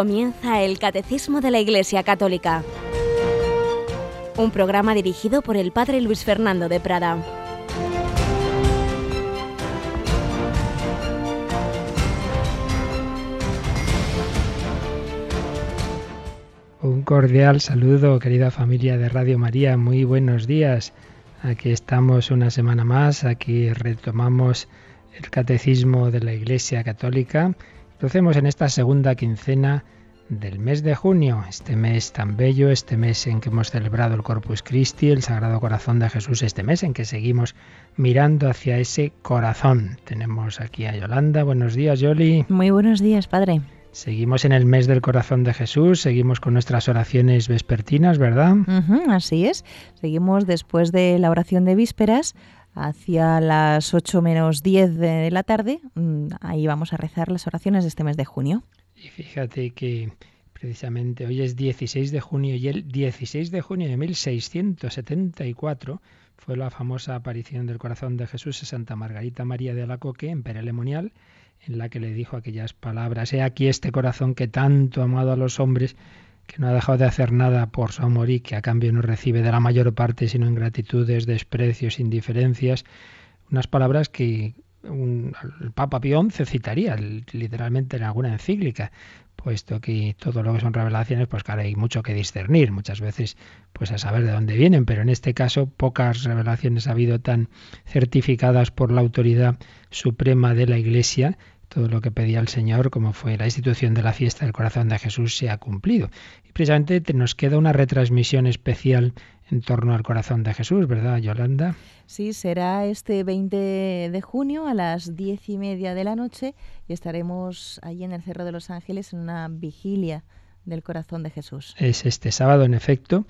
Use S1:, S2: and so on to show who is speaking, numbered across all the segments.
S1: Comienza el Catecismo de la Iglesia Católica, un programa dirigido por el Padre Luis Fernando de Prada.
S2: Un cordial saludo, querida familia de Radio María, muy buenos días. Aquí estamos una semana más, aquí retomamos el Catecismo de la Iglesia Católica lo hacemos en esta segunda quincena del mes de junio, este mes tan bello, este mes en que hemos celebrado el Corpus Christi, el Sagrado Corazón de Jesús, este mes en que seguimos mirando hacia ese corazón. Tenemos aquí a Yolanda. Buenos días, Yoli.
S3: Muy buenos días, Padre.
S2: Seguimos en el mes del corazón de Jesús, seguimos con nuestras oraciones vespertinas, ¿verdad?
S3: así es. Seguimos después de la oración de vísperas hacia las 8 menos 10 de la tarde. Mm, ahí vamos a rezar las oraciones de este mes de junio.
S2: Y fíjate que precisamente hoy es 16 de junio y el 16 de junio de 1674 fue la famosa aparición del corazón de Jesús a Santa Margarita María de Alacoque en Perelemonial, en la que le dijo aquellas palabras, he aquí este corazón que tanto ha amado a los hombres, que no ha dejado de hacer nada por su amor y que a cambio no recibe de la mayor parte sino ingratitudes, desprecios, indiferencias, unas palabras que el Papa Pío XI citaría literalmente en alguna encíclica, puesto que todo lo que son revelaciones, pues claro, hay mucho que discernir, muchas veces pues a saber de dónde vienen, pero en este caso pocas revelaciones ha habido tan certificadas por la autoridad suprema de la Iglesia todo lo que pedía el Señor, como fue la institución de la fiesta del corazón de Jesús, se ha cumplido. Y precisamente nos queda una retransmisión especial en torno al corazón de Jesús, ¿verdad, Yolanda?
S3: Sí, será este 20 de junio a las diez y media de la noche y estaremos allí en el Cerro de los Ángeles en una vigilia del corazón de Jesús.
S2: Es este sábado, en efecto,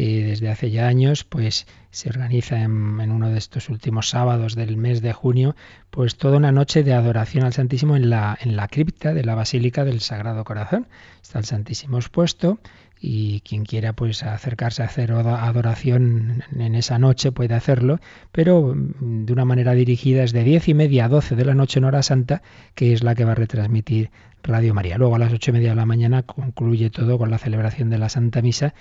S2: desde hace ya años, pues se organiza en, en, uno de estos últimos sábados del mes de junio, pues toda una noche de adoración al Santísimo en la, en la cripta de la Basílica del Sagrado Corazón. Está el Santísimo expuesto y quien quiera pues acercarse a hacer adoración en esa noche puede hacerlo, pero mm, de una manera dirigida es de diez y media a doce de la noche en hora santa, que es la que va a retransmitir Radio María. Luego a las ocho y media de la mañana concluye todo con la celebración de la Santa Misa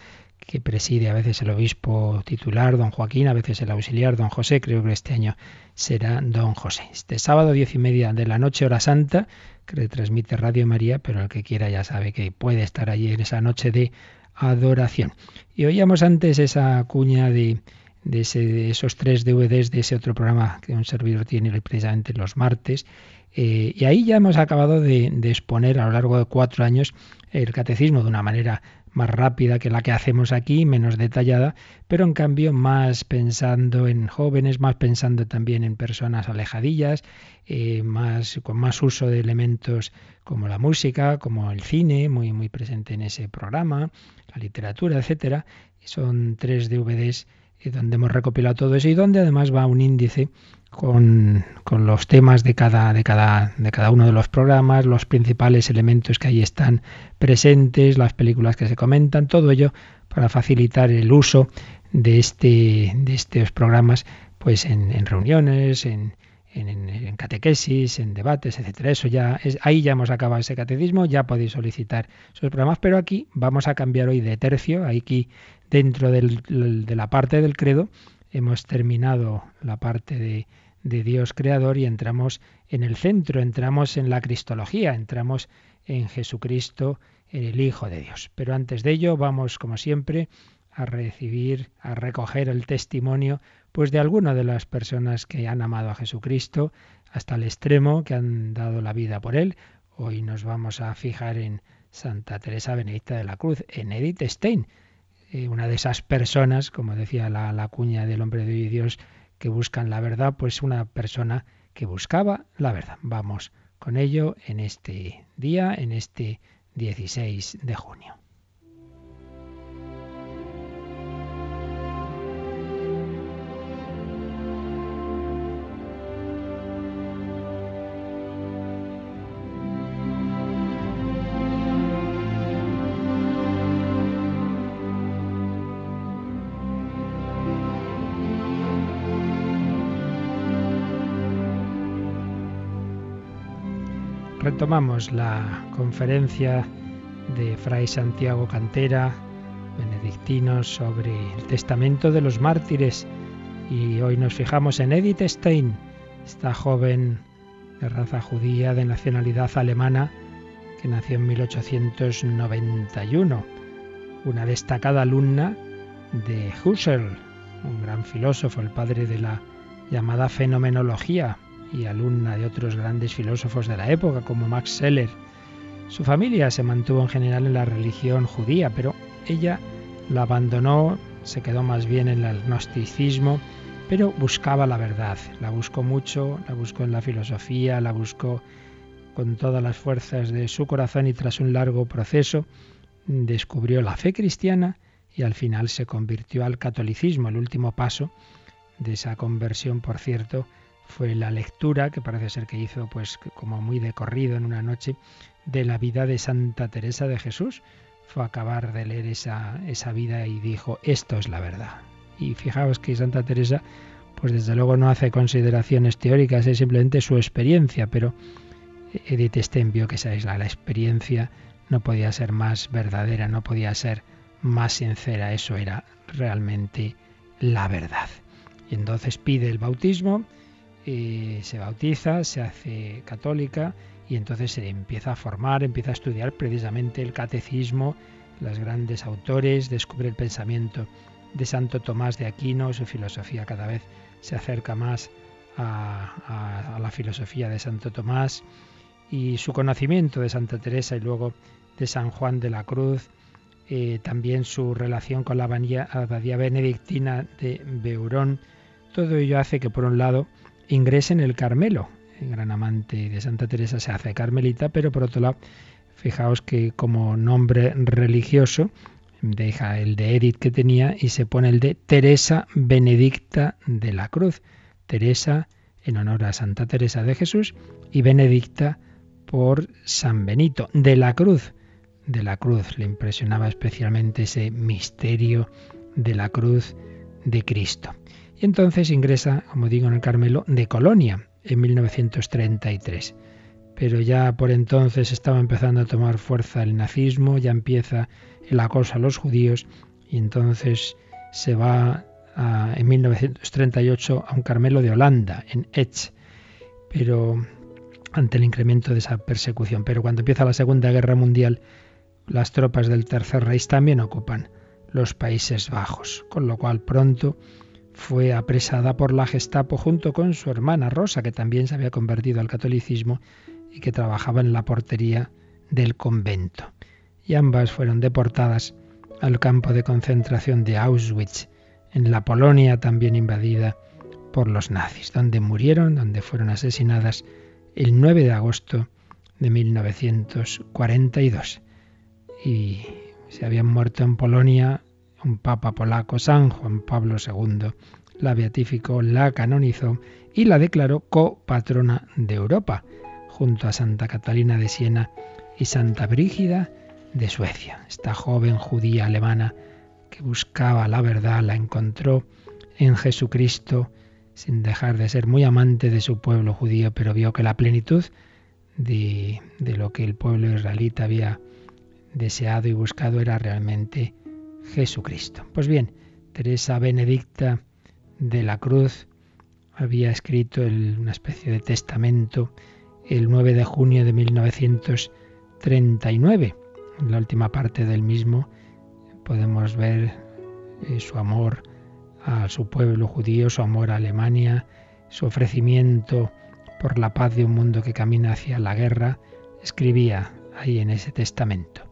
S2: que preside a veces el obispo titular, don Joaquín, a veces el auxiliar, don José, creo que este año será don José. Este sábado, diez y media de la noche, hora santa, que retransmite Radio María, pero el que quiera ya sabe que puede estar allí en esa noche de adoración. Y oíamos antes esa cuña de, de, esos tres DVDs de ese otro programa que un servidor tiene precisamente los martes. Eh, y ahí ya hemos acabado de, de exponer a lo largo de cuatro años el catecismo de una manera más rápida que la que hacemos aquí, menos detallada, pero en cambio más pensando en jóvenes, más pensando también en personas alejadillas, eh, más, con más uso de elementos como la música, como el cine, muy, muy presente en ese programa, la literatura, etcétera. Son tres DVDs eh, donde hemos recopilado todo eso y donde además va un índice con, con, los temas de cada, de, cada, de cada uno de los programas, los principales elementos que ahí están presentes, las películas que se comentan, todo ello para facilitar el uso de, este, de estos programas pues en, en reuniones, en, en, catequesis, en debates, etcétera. Eso ya ahí ya hemos acabado ese catecismo, ya podéis solicitar esos programas, pero aquí vamos a cambiar hoy de tercio, aquí dentro de la parte del credo hemos terminado la parte de, de Dios creador y entramos en el centro, entramos en la cristología, entramos en Jesucristo, en el Hijo de Dios. Pero antes de ello vamos, como siempre, a recibir, a recoger el testimonio pues de alguna de las personas que han amado a Jesucristo hasta el extremo, que han dado la vida por él. Hoy nos vamos a fijar en Santa Teresa Benedicta de la Cruz, en Edith Stein, eh, una de esas personas, como decía la, la cuña del hombre de Dios, que buscan la verdad, pues una persona que buscaba la verdad. Vamos con ello en este día, en este 16 de junio. Retomamos la conferencia de Fray Santiago Cantera, benedictinos, sobre el testamento de los mártires. Y hoy nos fijamos en Edith Stein, esta joven de raza judía de nacionalidad alemana que nació en 1891, una destacada alumna de Husserl, un gran filósofo, el padre de la llamada fenomenología y alumna de otros grandes filósofos de la época como Max Seller. Su familia se mantuvo en general en la religión judía, pero ella la abandonó, se quedó más bien en el gnosticismo, pero buscaba la verdad. La buscó mucho, la buscó en la filosofía, la buscó con todas las fuerzas de su corazón y tras un largo proceso descubrió la fe cristiana y al final se convirtió al catolicismo. El último paso de esa conversión, por cierto, fue la lectura que parece ser que hizo pues como muy de corrido en una noche de la vida de Santa Teresa de Jesús. Fue acabar de leer esa, esa vida y dijo, esto es la verdad. Y fijaos que Santa Teresa, pues desde luego no hace consideraciones teóricas, es simplemente su experiencia, pero Edith Stein vio que esa es la, la experiencia no podía ser más verdadera, no podía ser más sincera, eso era realmente la verdad. Y entonces pide el bautismo, y se bautiza, se hace católica y entonces se empieza a formar, empieza a estudiar precisamente el catecismo, los grandes autores, descubre el pensamiento de Santo Tomás de Aquino, su filosofía cada vez se acerca más a, la filosofía de Santo Tomás y su conocimiento de Santa Teresa y luego de San Juan de la Cruz, eh, también su relación con la abadía benedictina de Beurón, todo ello hace que por un lado ingrese en el Carmelo. El gran amante de Santa Teresa se hace carmelita, pero por otro lado, fijaos que como nombre religioso deja el de Edith que tenía y se pone el de Teresa Benedicta de la Cruz. Teresa en honor a Santa Teresa de Jesús y Benedicta por San Benito de la Cruz. De la Cruz le impresionaba especialmente ese misterio de la cruz de Cristo. Entonces ingresa, como digo, en el Carmelo de Colonia en 1933. Pero ya por entonces estaba empezando a tomar fuerza el nazismo, ya empieza el acoso a los judíos y entonces se va en 1938 a un Carmelo de Holanda, en Etz, pero ante el incremento de esa persecución. Pero cuando empieza la Segunda Guerra Mundial, las tropas del Tercer Reich también ocupan los Países Bajos, con lo cual pronto fue apresada por la Gestapo junto con su hermana Rosa, que también se había convertido al catolicismo y que trabajaba en la portería del convento. Y ambas fueron deportadas al campo de concentración de Auschwitz, en la Polonia también invadida por los nazis, donde murieron, donde fueron asesinadas el 9 de agosto de 1942. Y se habían muerto en Polonia un papa polaco, San Juan Pablo II, la beatificó, la canonizó y la declaró copatrona de Europa, junto a Santa Catalina de Siena y Santa Brígida de Suecia. Esta joven judía alemana que buscaba la verdad la encontró en Jesucristo sin dejar de ser muy amante de su pueblo judío, pero vio que la plenitud de, de lo que el pueblo israelita había deseado y buscado era realmente Jesucristo. Pues bien, Teresa Benedicta de la Cruz había escrito una especie de testamento el 9 de junio de 1939. En la última parte del mismo podemos ver eh, su amor a su pueblo judío, su amor a Alemania, su ofrecimiento por la paz de un mundo que camina hacia la guerra, escribía ahí en ese testamento.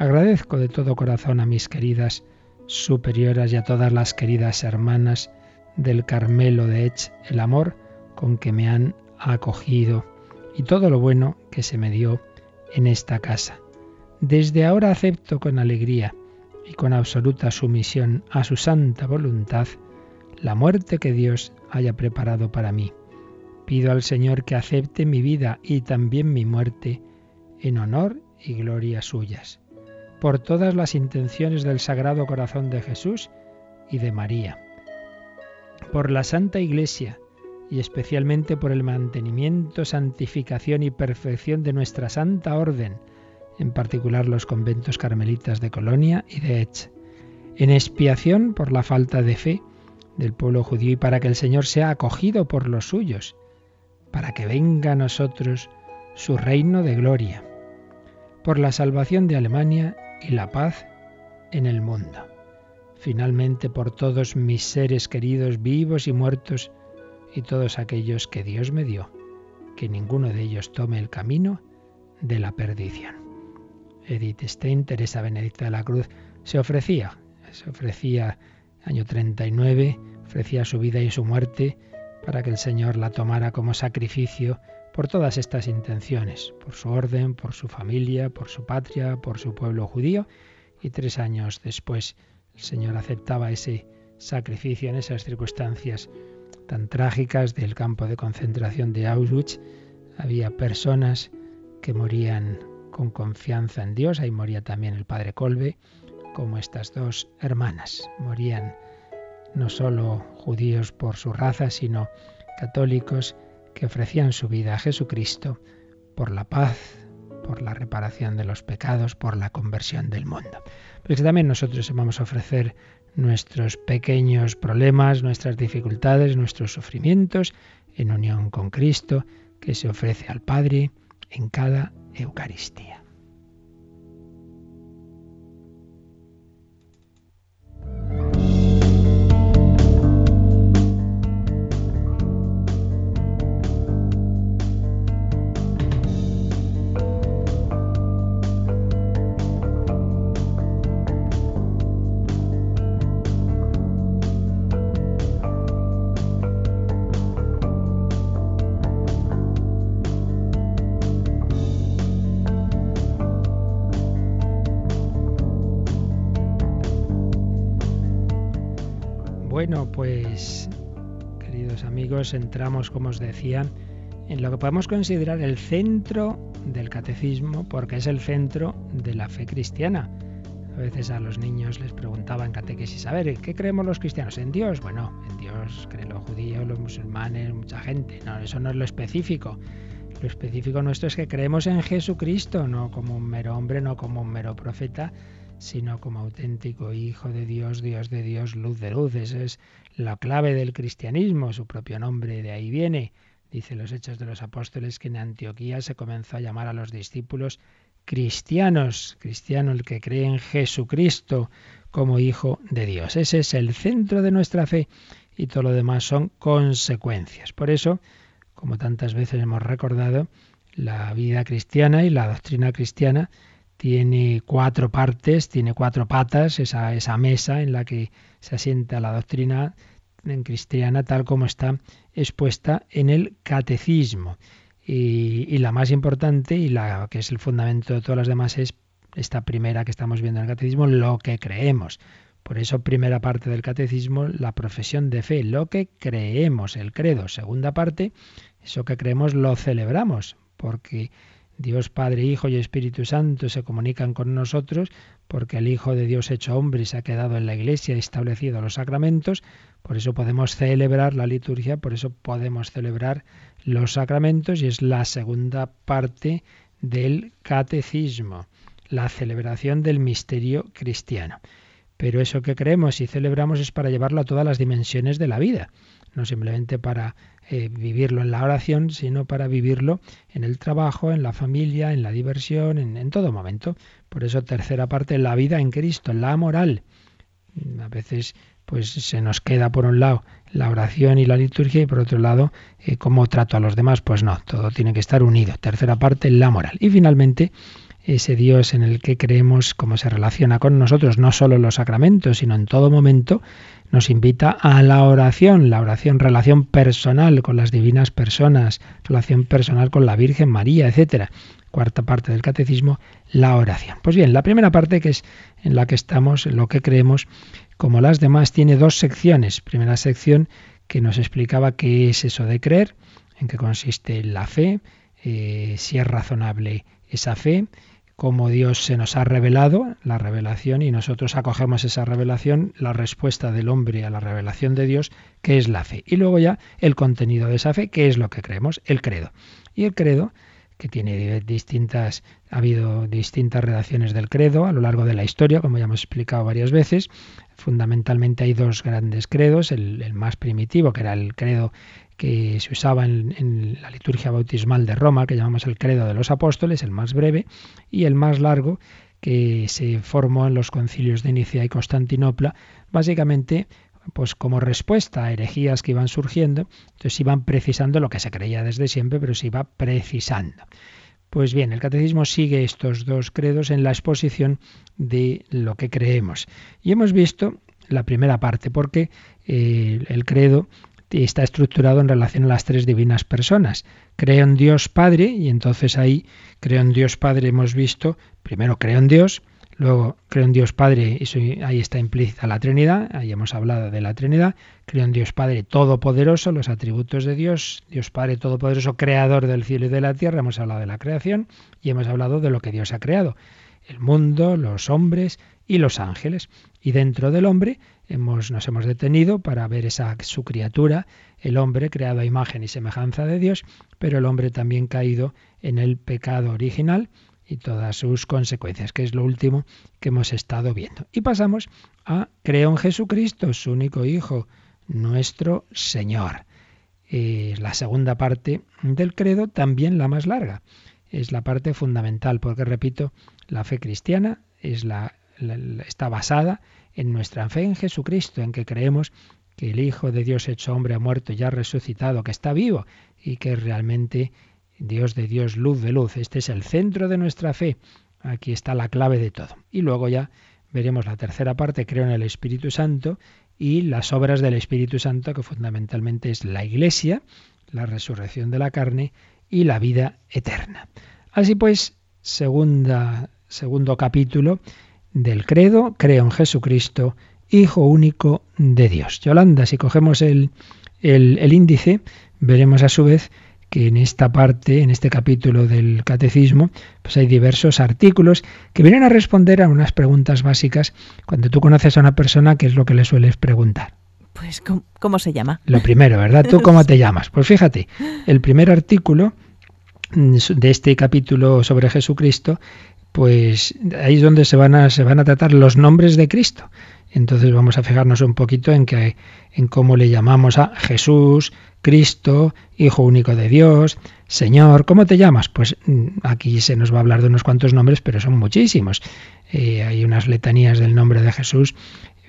S2: Agradezco de todo corazón a mis queridas superioras y a todas las queridas hermanas del Carmelo de Ech el amor con que me han acogido y todo lo bueno que se me dio en esta casa. Desde ahora acepto con alegría y con absoluta sumisión a su santa voluntad la muerte que Dios haya preparado para mí. Pido al Señor que acepte mi vida y también mi muerte en honor y gloria suyas por todas las intenciones del Sagrado Corazón de Jesús y de María, por la Santa Iglesia y especialmente por el mantenimiento, santificación y perfección de nuestra Santa Orden, en particular los conventos carmelitas de Colonia y de Etz, en expiación por la falta de fe del pueblo judío y para que el Señor sea acogido por los suyos, para que venga a nosotros su reino de gloria, por la salvación de Alemania y la paz en el mundo. Finalmente por todos mis seres queridos vivos y muertos y todos aquellos que Dios me dio, que ninguno de ellos tome el camino de la perdición. Edith Stein, Teresa Benedicta de la Cruz, se ofrecía, se ofrecía año 39, ofrecía su vida y su muerte para que el Señor la tomara como sacrificio por todas estas intenciones, por su orden, por su familia, por su patria, por su pueblo judío, y tres años después el Señor aceptaba ese sacrificio en esas circunstancias tan trágicas del campo de concentración de Auschwitz. Había personas que morían con confianza en Dios, ahí moría también el padre Colbe, como estas dos hermanas. Morían no solo judíos por su raza, sino católicos que ofrecían su vida a Jesucristo por la paz, por la reparación de los pecados, por la conversión del mundo. Pero también nosotros vamos a ofrecer nuestros pequeños problemas, nuestras dificultades, nuestros sufrimientos en unión con Cristo, que se ofrece al Padre en cada Eucaristía. Entramos, como os decía, en lo que podemos considerar el centro del catecismo, porque es el centro de la fe cristiana. A veces a los niños les preguntaba en catequesis, a ver, ¿qué creemos los cristianos? ¿En Dios? Bueno, en Dios creen los judíos, los musulmanes, mucha gente. No, eso no es lo específico. Lo específico nuestro es que creemos en Jesucristo, no como un mero hombre, no como un mero profeta, sino como auténtico Hijo de Dios, Dios de Dios, luz de luz. Esa es la clave del cristianismo, su propio nombre de ahí viene. Dice los Hechos de los Apóstoles que en Antioquía se comenzó a llamar a los discípulos cristianos, cristiano el que cree en Jesucristo como Hijo de Dios. Ese es el centro de nuestra fe y todo lo demás son consecuencias. Por eso, como tantas veces hemos recordado, la vida cristiana y la doctrina cristiana tiene cuatro partes, tiene cuatro patas, esa, esa mesa en la que se asienta la doctrina en cristiana tal como está expuesta en el catecismo. Y, y, la más importante y la que es el fundamento de todas las demás es esta primera que estamos viendo en el catecismo, lo que creemos. Por eso, primera parte del catecismo, la profesión de fe, lo que creemos, el credo. Segunda parte, eso que creemos lo celebramos, porque Dios Padre, Hijo y Espíritu Santo se comunican con nosotros porque el Hijo de Dios hecho hombre se ha quedado en la iglesia y establecido los sacramentos, por eso podemos celebrar la liturgia, por eso podemos celebrar los sacramentos y es la segunda parte del catecismo, la celebración del misterio cristiano. Pero eso que creemos y celebramos es para llevarlo a todas las dimensiones de la vida, no simplemente para eh, vivirlo en la oración, sino para vivirlo en el trabajo, en la familia, en la diversión, en, en todo momento. Por eso, tercera parte, la vida en Cristo, la moral. A veces pues se nos queda por un lado la oración y la liturgia y por otro lado eh, cómo trato a los demás. Pues no, todo tiene que estar unido. Tercera parte, la moral. Y finalmente, ese Dios en el que creemos, cómo se relaciona con nosotros, no solo en los sacramentos, sino en todo momento, nos invita a la oración, la oración, relación personal con las divinas personas, relación personal con la Virgen María, etcétera. Cuarta parte del catecismo, la oración. Pues bien, la primera parte que es en la que estamos, en lo que creemos, como las demás, tiene dos secciones. Primera sección que nos explicaba qué es eso de creer, en qué consiste la fe, eh, si es razonable esa fe, cómo Dios se nos ha revelado, la revelación, y nosotros acogemos esa revelación, la respuesta del hombre a la revelación de Dios, que es la fe. Y luego ya el contenido de esa fe, que es lo que creemos, el credo. Y el credo, que tiene distintas, ha habido distintas redacciones del credo a lo largo de la historia, como ya hemos explicado varias veces. Fundamentalmente hay dos grandes credos, el, más primitivo, que era el credo que se usaba en, la liturgia bautismal de Roma, que llamamos el credo de los apóstoles, el más breve, y el más largo, que se formó en los concilios de Nicea y Constantinopla, básicamente pues como respuesta a herejías que iban surgiendo, entonces iban precisando lo que se creía desde siempre, pero se iba precisando. Pues bien, el catecismo sigue estos dos credos en la exposición de lo que creemos. Y hemos visto la primera parte, porque eh, el credo está estructurado en relación a las tres divinas personas. Creo en Dios Padre, y entonces ahí creo en Dios Padre hemos visto, primero creo en Dios, Luego, creo en Dios Padre, y ahí está implícita la Trinidad, ahí hemos hablado de la Trinidad. Creo en Dios Padre Todopoderoso, los atributos de Dios, Dios Padre Todopoderoso, Creador del cielo y de la tierra, hemos hablado de la creación y hemos hablado de lo que Dios ha creado, el mundo, los hombres y los ángeles. Y dentro del hombre hemos, nos hemos detenido para ver esa su criatura, el hombre creado a imagen y semejanza de Dios, pero el hombre también caído en el pecado original y todas sus consecuencias, que es lo último que hemos estado viendo. Y pasamos a creo en Jesucristo, su único Hijo, nuestro Señor. La segunda parte del credo, también la más larga. Es la parte fundamental, porque repito, la fe cristiana es la, está basada en nuestra fe en Jesucristo, en que creemos que el Hijo de Dios hecho hombre ha muerto y ha resucitado, que está vivo y que realmente Dios de Dios, luz de luz. Este es el centro de nuestra fe. Aquí está la clave de todo. Y luego ya veremos la tercera parte, creo en el Espíritu Santo y las obras del Espíritu Santo, que fundamentalmente es la Iglesia, la resurrección de la carne y la vida eterna. Así pues, segunda, segundo capítulo del credo, creo en Jesucristo, Hijo único de Dios. Yolanda, si cogemos el, el, el índice, veremos a su vez que en esta parte, en este capítulo del catecismo, pues hay diversos artículos que vienen a responder a unas preguntas básicas cuando tú conoces a una persona, ¿qué es lo que le sueles preguntar?
S3: Pues, ¿cómo, se llama?
S2: Lo primero, ¿verdad? ¿Tú cómo te llamas? Pues fíjate, el primer artículo de este capítulo sobre Jesucristo, pues ahí es donde se van a, se van a tratar los nombres de Cristo. Entonces vamos a fijarnos un poquito en que en cómo le llamamos a Jesús, Cristo, Hijo único de Dios, Señor, ¿cómo te llamas? Pues mm, aquí se nos va a hablar de unos cuantos nombres, pero son muchísimos. Eh, hay unas letanías del nombre de Jesús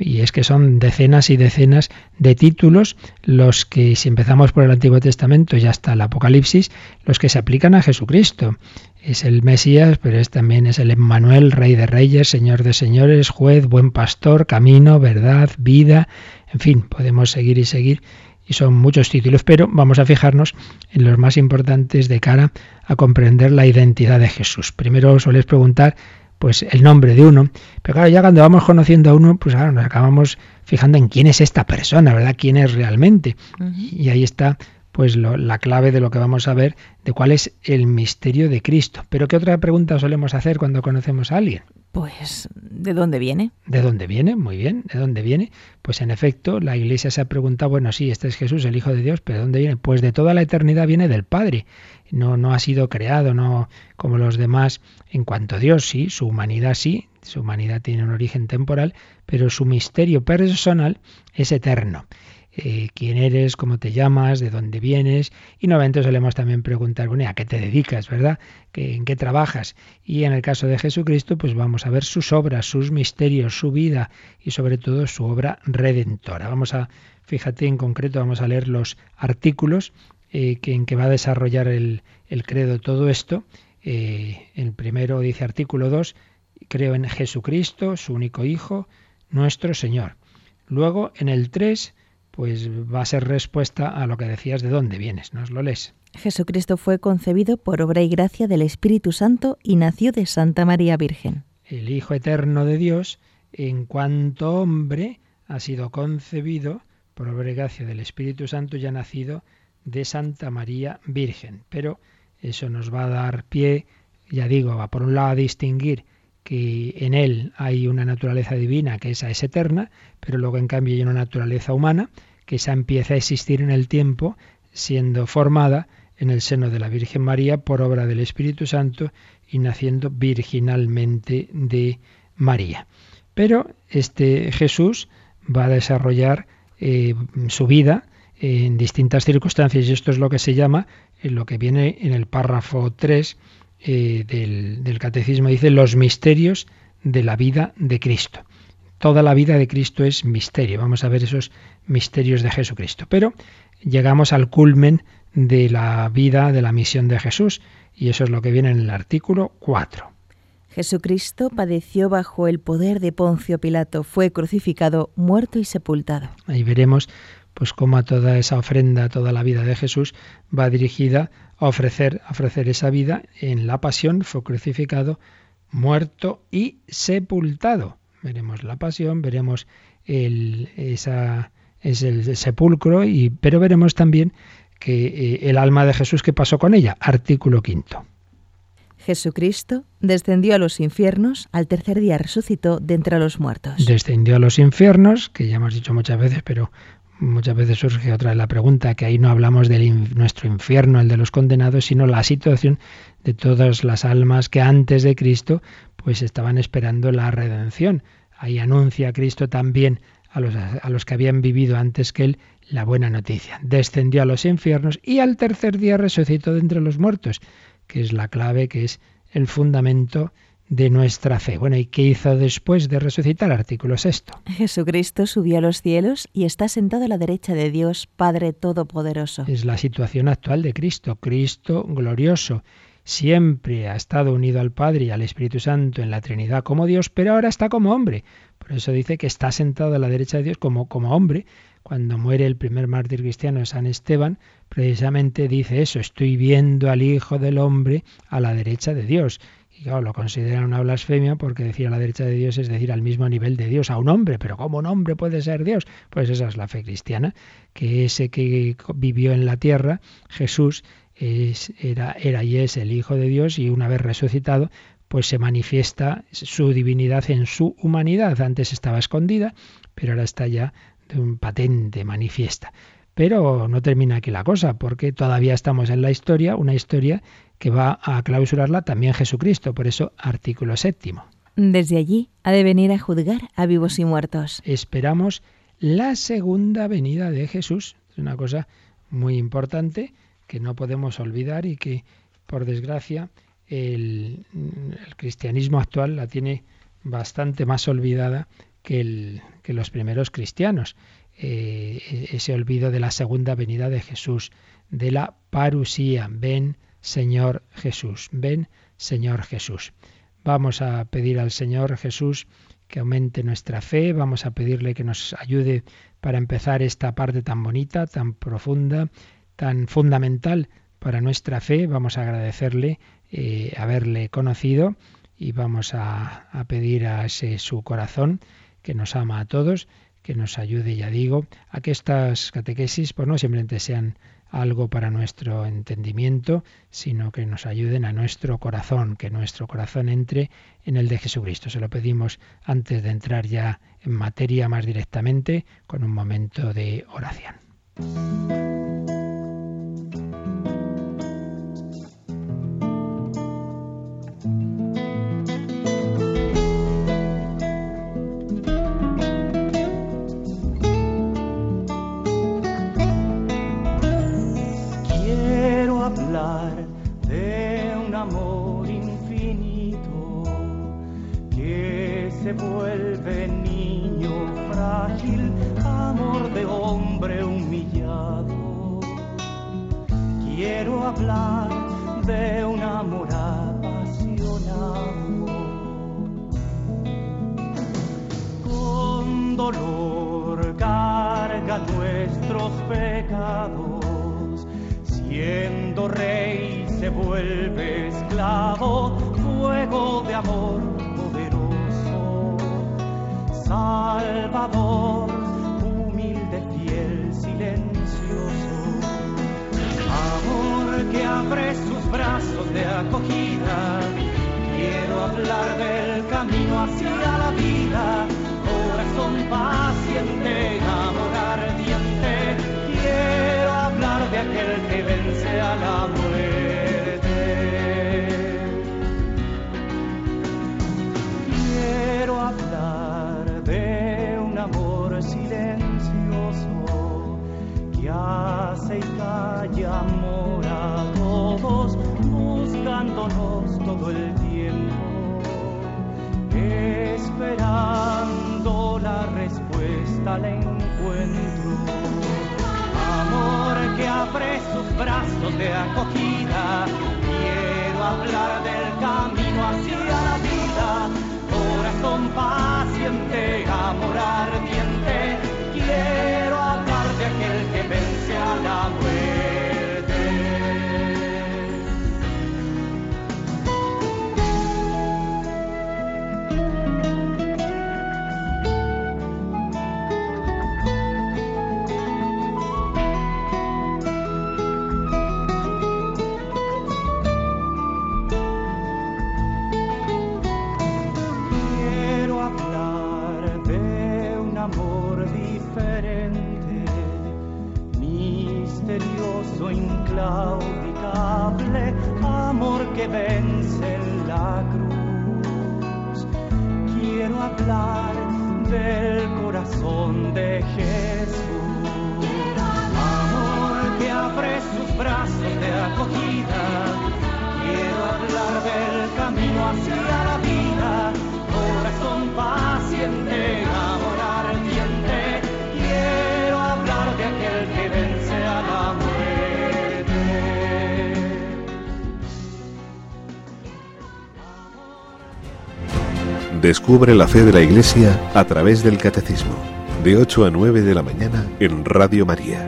S2: y es que son decenas y decenas de títulos los que, si empezamos por el Antiguo Testamento y hasta el Apocalipsis, los que se aplican a Jesucristo. Es el Mesías, pero es, también es el Emmanuel, Rey de Reyes, Señor de Señores, Juez, Buen Pastor, Camino, Verdad, Vida, en fin, podemos seguir y seguir y son muchos títulos, pero vamos a fijarnos en los más importantes de cara a comprender la identidad de Jesús. Primero sueles preguntar pues el nombre de uno, pero claro, ya cuando vamos conociendo a uno, pues ahora nos acabamos fijando en quién es esta persona, ¿verdad? ¿Quién es realmente? Y ahí está pues la clave de lo que vamos a ver de cuál es el misterio de Cristo. Pero ¿qué otra pregunta solemos hacer cuando conocemos a alguien?
S3: Pues, ¿de dónde viene?
S2: ¿De dónde viene? Muy bien, ¿de dónde viene? Pues en efecto, la Iglesia se ha preguntado, bueno, sí, este es Jesús, el Hijo de Dios, pero ¿de dónde viene? Pues de toda la eternidad viene del Padre. No, no ha sido creado, no como los demás en cuanto a Dios, sí, su humanidad sí, su humanidad tiene un origen temporal, pero su misterio personal es eterno. Eh, quién eres, cómo te llamas, de dónde vienes. Y nuevamente solemos también preguntar, bueno, ¿a qué te dedicas, verdad? ¿En qué trabajas? Y en el caso de Jesucristo, pues vamos a ver sus obras, sus misterios, su vida y sobre todo su obra redentora. Vamos a, fíjate en concreto, vamos a leer los artículos eh, que, en que va a desarrollar el, credo todo esto. Eh, el primero dice artículo 2, creo en Jesucristo, su único Hijo, nuestro Señor. Luego en el 3, pues va a ser respuesta a lo que decías de dónde vienes. ¿Nos lo lees?
S3: Jesucristo fue concebido por obra y gracia del Espíritu Santo y nació de Santa María Virgen.
S2: El Hijo Eterno de Dios, en cuanto hombre, ha sido concebido por obra y gracia del Espíritu Santo y ha nacido de Santa María Virgen. Pero eso nos va a dar pie, ya digo, va por un lado a distinguir que en él hay una naturaleza divina, que esa es eterna, pero luego en cambio hay una naturaleza humana, que esa empieza a existir en el tiempo, siendo formada en el seno de la Virgen María por obra del Espíritu Santo y naciendo virginalmente de María. Pero este Jesús va a desarrollar eh, su vida en distintas circunstancias y esto es lo que se llama, en lo que viene en el párrafo 3 eh, del, del catecismo, dice los misterios de la vida de Cristo. Toda la vida de Cristo es misterio. Vamos a ver esos misterios de Jesucristo. Pero llegamos al culmen de la vida, de la misión de Jesús, y eso es lo que viene en el artículo 4.
S3: Jesucristo padeció bajo el poder de Poncio Pilato, fue crucificado, muerto y sepultado.
S2: Ahí veremos pues cómo toda esa ofrenda, toda la vida de Jesús va dirigida a ofrecer, a ofrecer esa vida en la pasión, fue crucificado, muerto y sepultado. Veremos la pasión, veremos el, esa, es el sepulcro, y, pero veremos también que eh, el alma de Jesús, ¿qué pasó con ella? Artículo quinto.
S3: Jesucristo descendió a los infiernos, al tercer día resucitó de entre los muertos.
S2: Descendió a los infiernos, que ya hemos dicho muchas veces, pero muchas veces surge otra vez la pregunta, que ahí no hablamos de nuestro infierno, el de los condenados, sino la situación de todas las almas que antes de Cristo pues estaban esperando la redención. Ahí anuncia Cristo también a los, a los que habían vivido antes que él la buena noticia. Descendió a los infiernos y al tercer día resucitó de entre los muertos, que es la clave, que es el fundamento de nuestra fe. Bueno, ¿y qué hizo después de resucitar? Artículo sexto.
S3: Jesucristo subió a los cielos y está sentado a la derecha de Dios, Padre Todopoderoso.
S2: Es la situación actual de Cristo, Cristo glorioso. Siempre ha estado unido al Padre y al Espíritu Santo en la Trinidad como Dios, pero ahora está como hombre. Por eso dice que está sentado a la derecha de Dios como, como hombre, cuando muere el primer mártir cristiano, San Esteban, precisamente dice eso, estoy viendo al Hijo del Hombre a la derecha de Dios. Y claro, lo consideran una blasfemia porque decir a la derecha de Dios es decir al mismo nivel de Dios, a un hombre, pero ¿cómo un hombre puede ser Dios? Pues esa es la fe cristiana, que ese que vivió en la tierra, Jesús, es, era, era y es el Hijo de Dios y una vez resucitado, pues se manifiesta su divinidad en su humanidad. Antes estaba escondida, pero ahora está ya un patente, manifiesta. Pero no termina aquí la cosa, porque todavía estamos en la historia, una historia que va a clausurarla también Jesucristo, por eso artículo séptimo.
S3: Desde allí ha de venir a juzgar a vivos y muertos.
S2: Esperamos la segunda venida de Jesús. Es una cosa muy importante que no podemos olvidar y que, por desgracia, el, el cristianismo actual la tiene bastante más olvidada que, los primeros cristianos. Eh, ese olvido de la segunda venida de Jesús, de la parusía. Ven, Señor Jesús. Ven, Señor Jesús. Vamos a pedir al Señor Jesús que aumente nuestra fe, vamos a pedirle que nos ayude para empezar esta parte tan bonita, tan profunda, tan fundamental para nuestra fe. Vamos a agradecerle eh, haberle conocido y vamos a, a pedir a ese su corazón que nos ama a todos, que nos ayude, ya digo, a que estas catequesis pues no simplemente sean algo para nuestro entendimiento, sino que nos ayuden a nuestro corazón, que nuestro corazón entre en el de Jesucristo. Se lo pedimos antes de entrar ya en materia más directamente con un momento de oración.
S4: hablar de un amor apasionado. Con dolor carga nuestros pecados, siendo rey se vuelve esclavo, fuego de amor poderoso, Salvador de acogida. Quiero hablar del camino hacia la vida, corazón paciente, amor ardiente. Quiero hablar de aquel que vence a la muerte. Quiero hablar de un amor silencioso que hace y calla. Esperando la respuesta al encuentro. Amor que abre sus brazos de acogida, quiero hablar del camino hacia la vida corazón paciente, amor ardiente, inclaudicable, amor que vence en la cruz. Quiero hablar del corazón de Jesús, amor que abre sus brazos de acogida.
S5: Quiero hablar del camino hacia la Descubre la fe de la Iglesia a través del Catecismo, de 8 a 9 de la mañana en Radio María.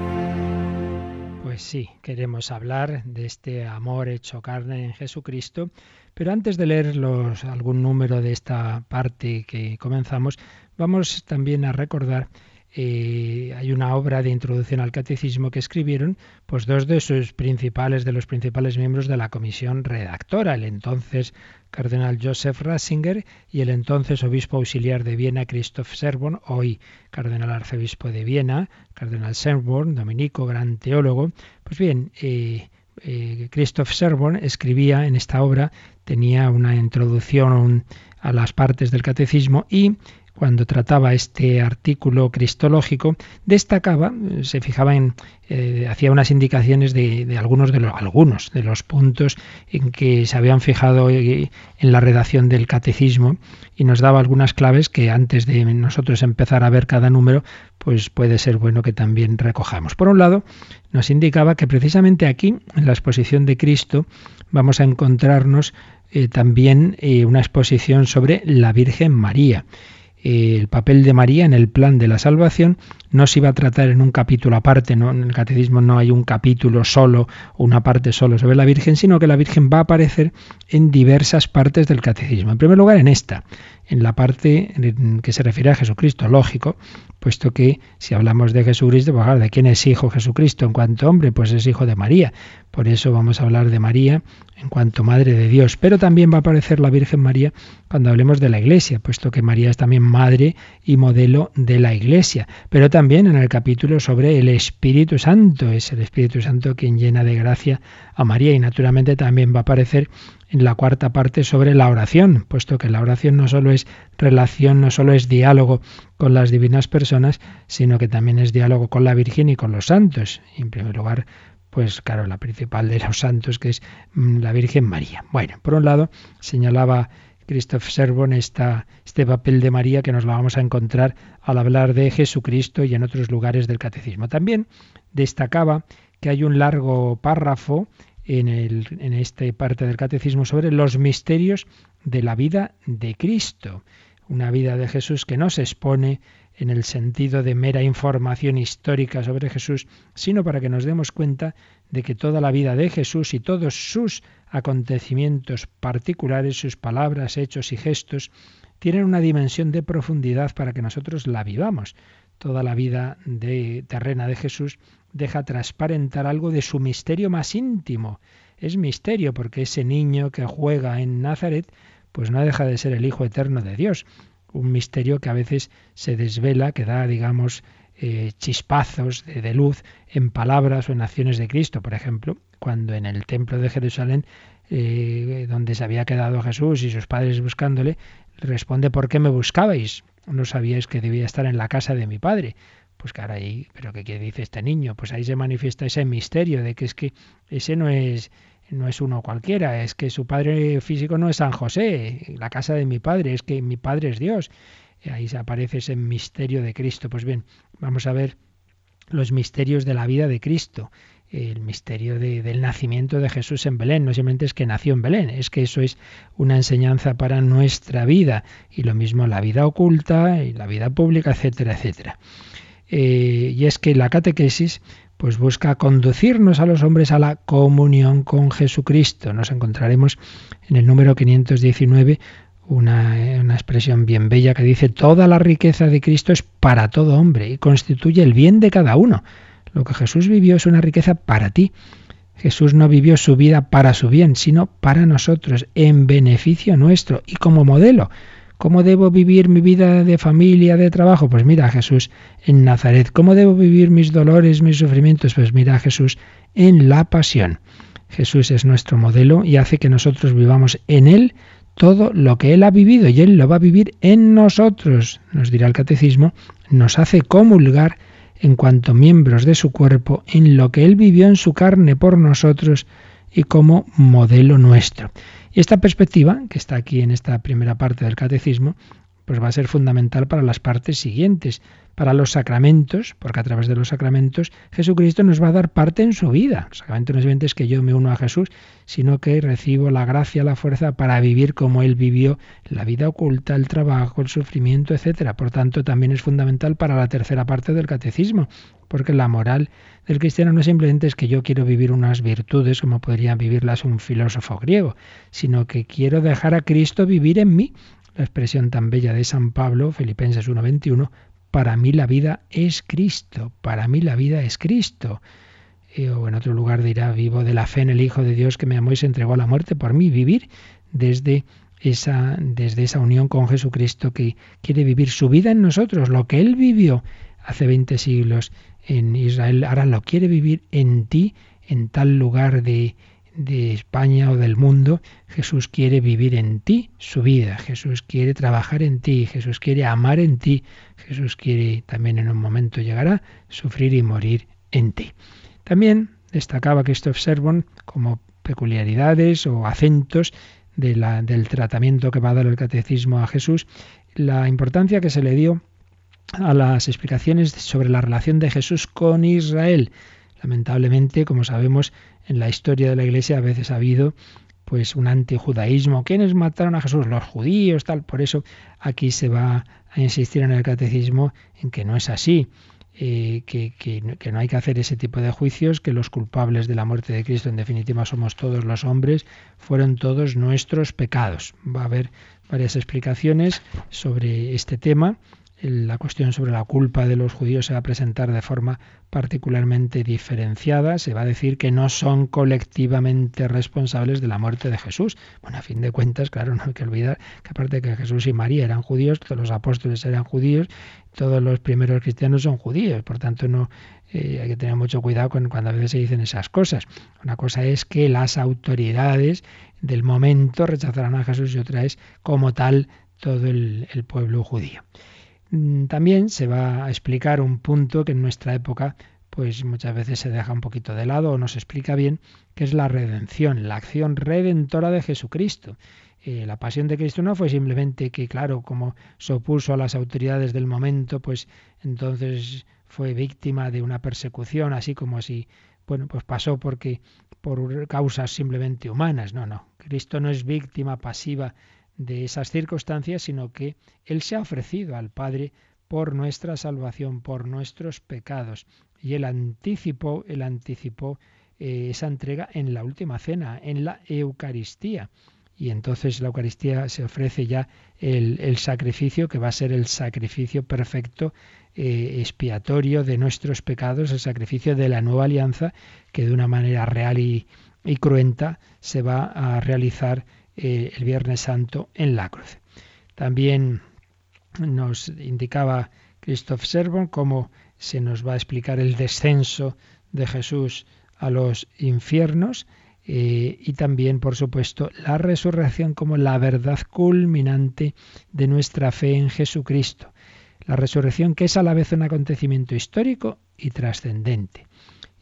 S2: Pues sí, queremos hablar de este amor hecho carne en Jesucristo, pero antes de leer los, algún número de esta parte que comenzamos, vamos también a recordar eh, hay una obra de introducción al catecismo que escribieron pues dos de sus principales de los principales miembros de la comisión redactora el entonces cardenal Joseph Ratzinger y el entonces obispo auxiliar de Viena Christoph Serborn hoy cardenal arzobispo de Viena cardenal Serborn dominico gran teólogo. Pues bien eh, eh, Christoph Serborn escribía en esta obra tenía una introducción a las partes del catecismo y cuando trataba este artículo cristológico, destacaba, se fijaba en, eh, hacía unas indicaciones de, algunos, de los, algunos de los puntos en que se habían fijado en la redacción del catecismo y nos daba algunas claves que antes de nosotros empezar a ver cada número, pues puede ser bueno que también recojamos. Por un lado, nos indicaba que precisamente aquí, en la exposición de Cristo, vamos a encontrarnos eh, también eh, una exposición sobre la Virgen María el papel de María en el plan de la salvación no se iba a tratar en un capítulo aparte, ¿no? en el catecismo no hay un capítulo solo una parte solo sobre la Virgen, sino que la Virgen va a aparecer en diversas partes del catecismo. En primer lugar, en esta, en la parte que se refiere a Jesucristo, lógico, puesto que si hablamos de Jesucristo, pues, ¿de quién es hijo Jesucristo en cuanto hombre? Pues es hijo de María. Por eso vamos a hablar de María en cuanto madre de Dios. Pero también va a aparecer la Virgen María cuando hablemos de la Iglesia, puesto que María es también madre y modelo de la Iglesia. Pero también en el capítulo sobre el Espíritu Santo, es el Espíritu Santo quien llena de gracia a María y naturalmente también va a aparecer en la cuarta parte sobre la oración, puesto que la oración no solo es relación, no solo es diálogo con las divinas personas, sino que también es diálogo con la Virgen y con los santos. Y en primer lugar, pues claro, la principal de los santos, que es la Virgen María. Bueno, por un lado, señalaba Christoph Servon esta, este papel de María que nos lo vamos a encontrar al hablar de Jesucristo y en otros lugares del catecismo. También destacaba que hay un largo párrafo en, el, esta parte del catecismo sobre los misterios de la vida de Cristo, una vida de Jesús que no se expone en el sentido de mera información histórica sobre Jesús, sino para que nos demos cuenta de que toda la vida de Jesús y todos sus acontecimientos particulares, sus palabras, hechos y gestos, tienen una dimensión de profundidad para que nosotros la vivamos. Toda la vida de, terrena de Jesús deja transparentar algo de su misterio más íntimo. Es misterio porque ese niño que juega en Nazaret, pues no deja de ser el Hijo Eterno de Dios. Un misterio que a veces se desvela, que da, digamos, eh, chispazos de, luz en palabras o en acciones de Cristo. Por ejemplo, cuando en el templo de Jerusalén, eh, donde se había quedado Jesús y sus padres buscándole, responde, ¿por qué me buscabais? no sabíais que debía estar en la casa de mi padre. Pues claro, ahí, pero ¿qué dice este niño? Pues ahí se manifiesta ese misterio de que es que ese no es no es uno cualquiera, es que su padre físico no es San José, la casa de mi padre, es que mi padre es Dios. Ahí se aparece ese misterio de Cristo. Pues bien, vamos a ver los misterios de la vida de Cristo, el misterio del nacimiento de Jesús en Belén. No simplemente es que nació en Belén, es que eso es una enseñanza para nuestra vida y lo mismo la vida oculta y la vida pública, etcétera, etcétera. Eh, y es que la catequesis pues busca conducirnos a los hombres a la comunión con Jesucristo. Nos encontraremos en el número 519 una, una, expresión bien bella que dice, toda la riqueza de Cristo es para todo hombre y constituye el bien de cada uno. Lo que Jesús vivió es una riqueza para ti. Jesús no vivió su vida para su bien, sino para nosotros, en beneficio nuestro y como modelo. ¿Cómo debo vivir mi vida de familia, de trabajo? Pues mira a Jesús en Nazaret. ¿Cómo debo vivir mis dolores, mis sufrimientos? Pues mira a Jesús en la pasión. Jesús es nuestro modelo y hace que nosotros vivamos en Él todo lo que Él ha vivido y Él lo va a vivir en nosotros, nos dirá el catecismo, nos hace comulgar en cuanto miembros de su cuerpo en lo que Él vivió en su carne por nosotros y como modelo nuestro. Y esta perspectiva, que está aquí en esta primera parte del catecismo, pues va a ser fundamental para las partes siguientes, para los sacramentos, porque a través de los sacramentos Jesucristo nos va a dar parte en su vida. El sacramento no es es que yo me uno a Jesús, sino que recibo la gracia, la fuerza para vivir como Él vivió la vida oculta, el trabajo, el sufrimiento, etc. Por tanto, también es fundamental para la tercera parte del catecismo, porque la moral del cristiano no simplemente es que yo quiero vivir unas virtudes como podría vivirlas un filósofo griego, sino que quiero dejar a Cristo vivir en mí. La expresión tan bella de San Pablo, Filipenses 1:21, para mí la vida es Cristo, para mí la vida es Cristo. Eh, o en otro lugar dirá, vivo de la fe en el Hijo de Dios que me amó y se entregó a la muerte por mí, vivir desde esa, desde esa unión con Jesucristo que quiere vivir su vida en nosotros, lo que Él vivió hace 20 siglos en Israel, ahora lo quiere vivir en ti, en tal lugar de, de España o del mundo, Jesús quiere vivir en ti su vida, Jesús quiere trabajar en ti, Jesús quiere amar en ti, Jesús quiere también en un momento llegará sufrir y morir en ti. También destacaba Christoph Servon como peculiaridades o acentos de la, del tratamiento que va a dar el catecismo a Jesús, la importancia que se le dio a las explicaciones sobre la relación de Jesús con Israel. Lamentablemente, como sabemos, en la historia de la Iglesia a veces ha habido pues un antijudaísmo. ¿Quiénes mataron a Jesús? Los judíos, tal. Por eso aquí se va a insistir en el catecismo en que no es así. Eh, que, que, no hay que hacer ese tipo de juicios, que los culpables de la muerte de Cristo, en definitiva, somos todos los hombres, fueron todos nuestros pecados. Va a haber varias explicaciones sobre este tema la cuestión sobre la culpa de los judíos se va a presentar de forma particularmente diferenciada. Se va a decir que no son colectivamente responsables de la muerte de Jesús. Bueno, a fin de cuentas, claro, no hay que olvidar que aparte de que Jesús y María eran judíos, todos los apóstoles eran judíos, todos los primeros cristianos son judíos. Por tanto, no eh, hay que tener mucho cuidado con cuando a veces se dicen esas cosas. Una cosa es que las autoridades del momento rechazarán a Jesús y otra es como tal todo el pueblo judío. Mm, también se va a explicar un punto que en nuestra época pues muchas veces se deja un poquito de lado o no se explica bien, que es la redención, la acción redentora de Jesucristo. Eh, la pasión de Cristo no fue simplemente que, claro, como se opuso a las autoridades del momento, pues entonces fue víctima de una persecución, así como si, bueno, pues pasó porque por causas simplemente humanas. No, no. Cristo no es víctima pasiva de esas circunstancias, sino que Él se ha ofrecido al Padre por nuestra salvación, por nuestros pecados. Y Él anticipó, Él anticipó eh, esa entrega en la última cena, en la Eucaristía. Y entonces la Eucaristía se ofrece ya el, sacrificio que va a ser el sacrificio perfecto, eh, expiatorio de nuestros pecados, el sacrificio de la nueva alianza, que de una manera real y, y cruenta se va a realizar eh, el Viernes Santo en la cruz. También nos indicaba Christoph Servon cómo se nos va a explicar el descenso de Jesús a los infiernos eh, y también, por supuesto, la resurrección como la verdad culminante de nuestra fe en Jesucristo. La resurrección que es a la vez un acontecimiento histórico y trascendente.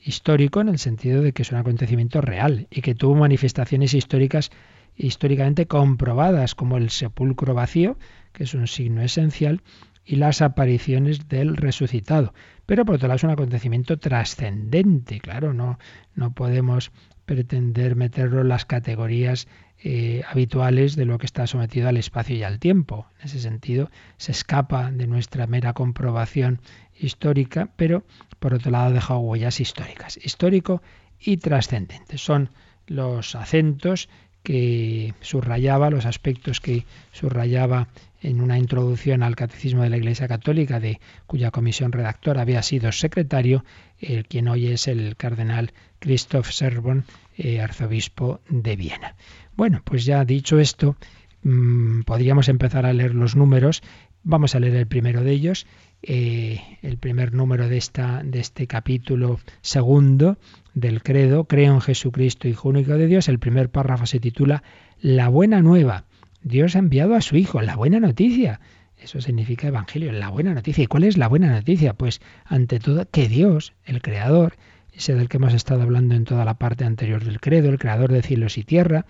S2: Histórico en el sentido de que es un acontecimiento real y que tuvo manifestaciones históricas históricamente comprobadas como el sepulcro vacío, que es un signo esencial, y las apariciones del resucitado. Pero por otro lado es un acontecimiento trascendente, claro, no, no podemos pretender meterlo en las categorías eh, habituales de lo que está sometido al espacio y al tiempo. En ese sentido, se escapa de nuestra mera comprobación histórica, pero por otro lado deja huellas históricas. Histórico y trascendente. Son los acentos que subrayaba, los aspectos que subrayaba en una introducción al Catecismo de la Iglesia Católica, de cuya comisión redactora había sido secretario, el quien hoy es el cardenal Christoph Serbon, eh, arzobispo de Viena. Bueno, pues ya dicho esto, mm, podríamos empezar a leer los números. Vamos a leer el primero de ellos, eh, el primer número de, esta, de este capítulo segundo del credo, creo en Jesucristo, Hijo único de Dios. El primer párrafo se titula La buena nueva. Dios ha enviado a su Hijo, la buena noticia. Eso significa Evangelio, la buena noticia. ¿Y cuál es la buena noticia? Pues ante todo que Dios, el Creador, ese del que hemos estado hablando en toda la parte anterior del credo, el Creador de cielos y tierra,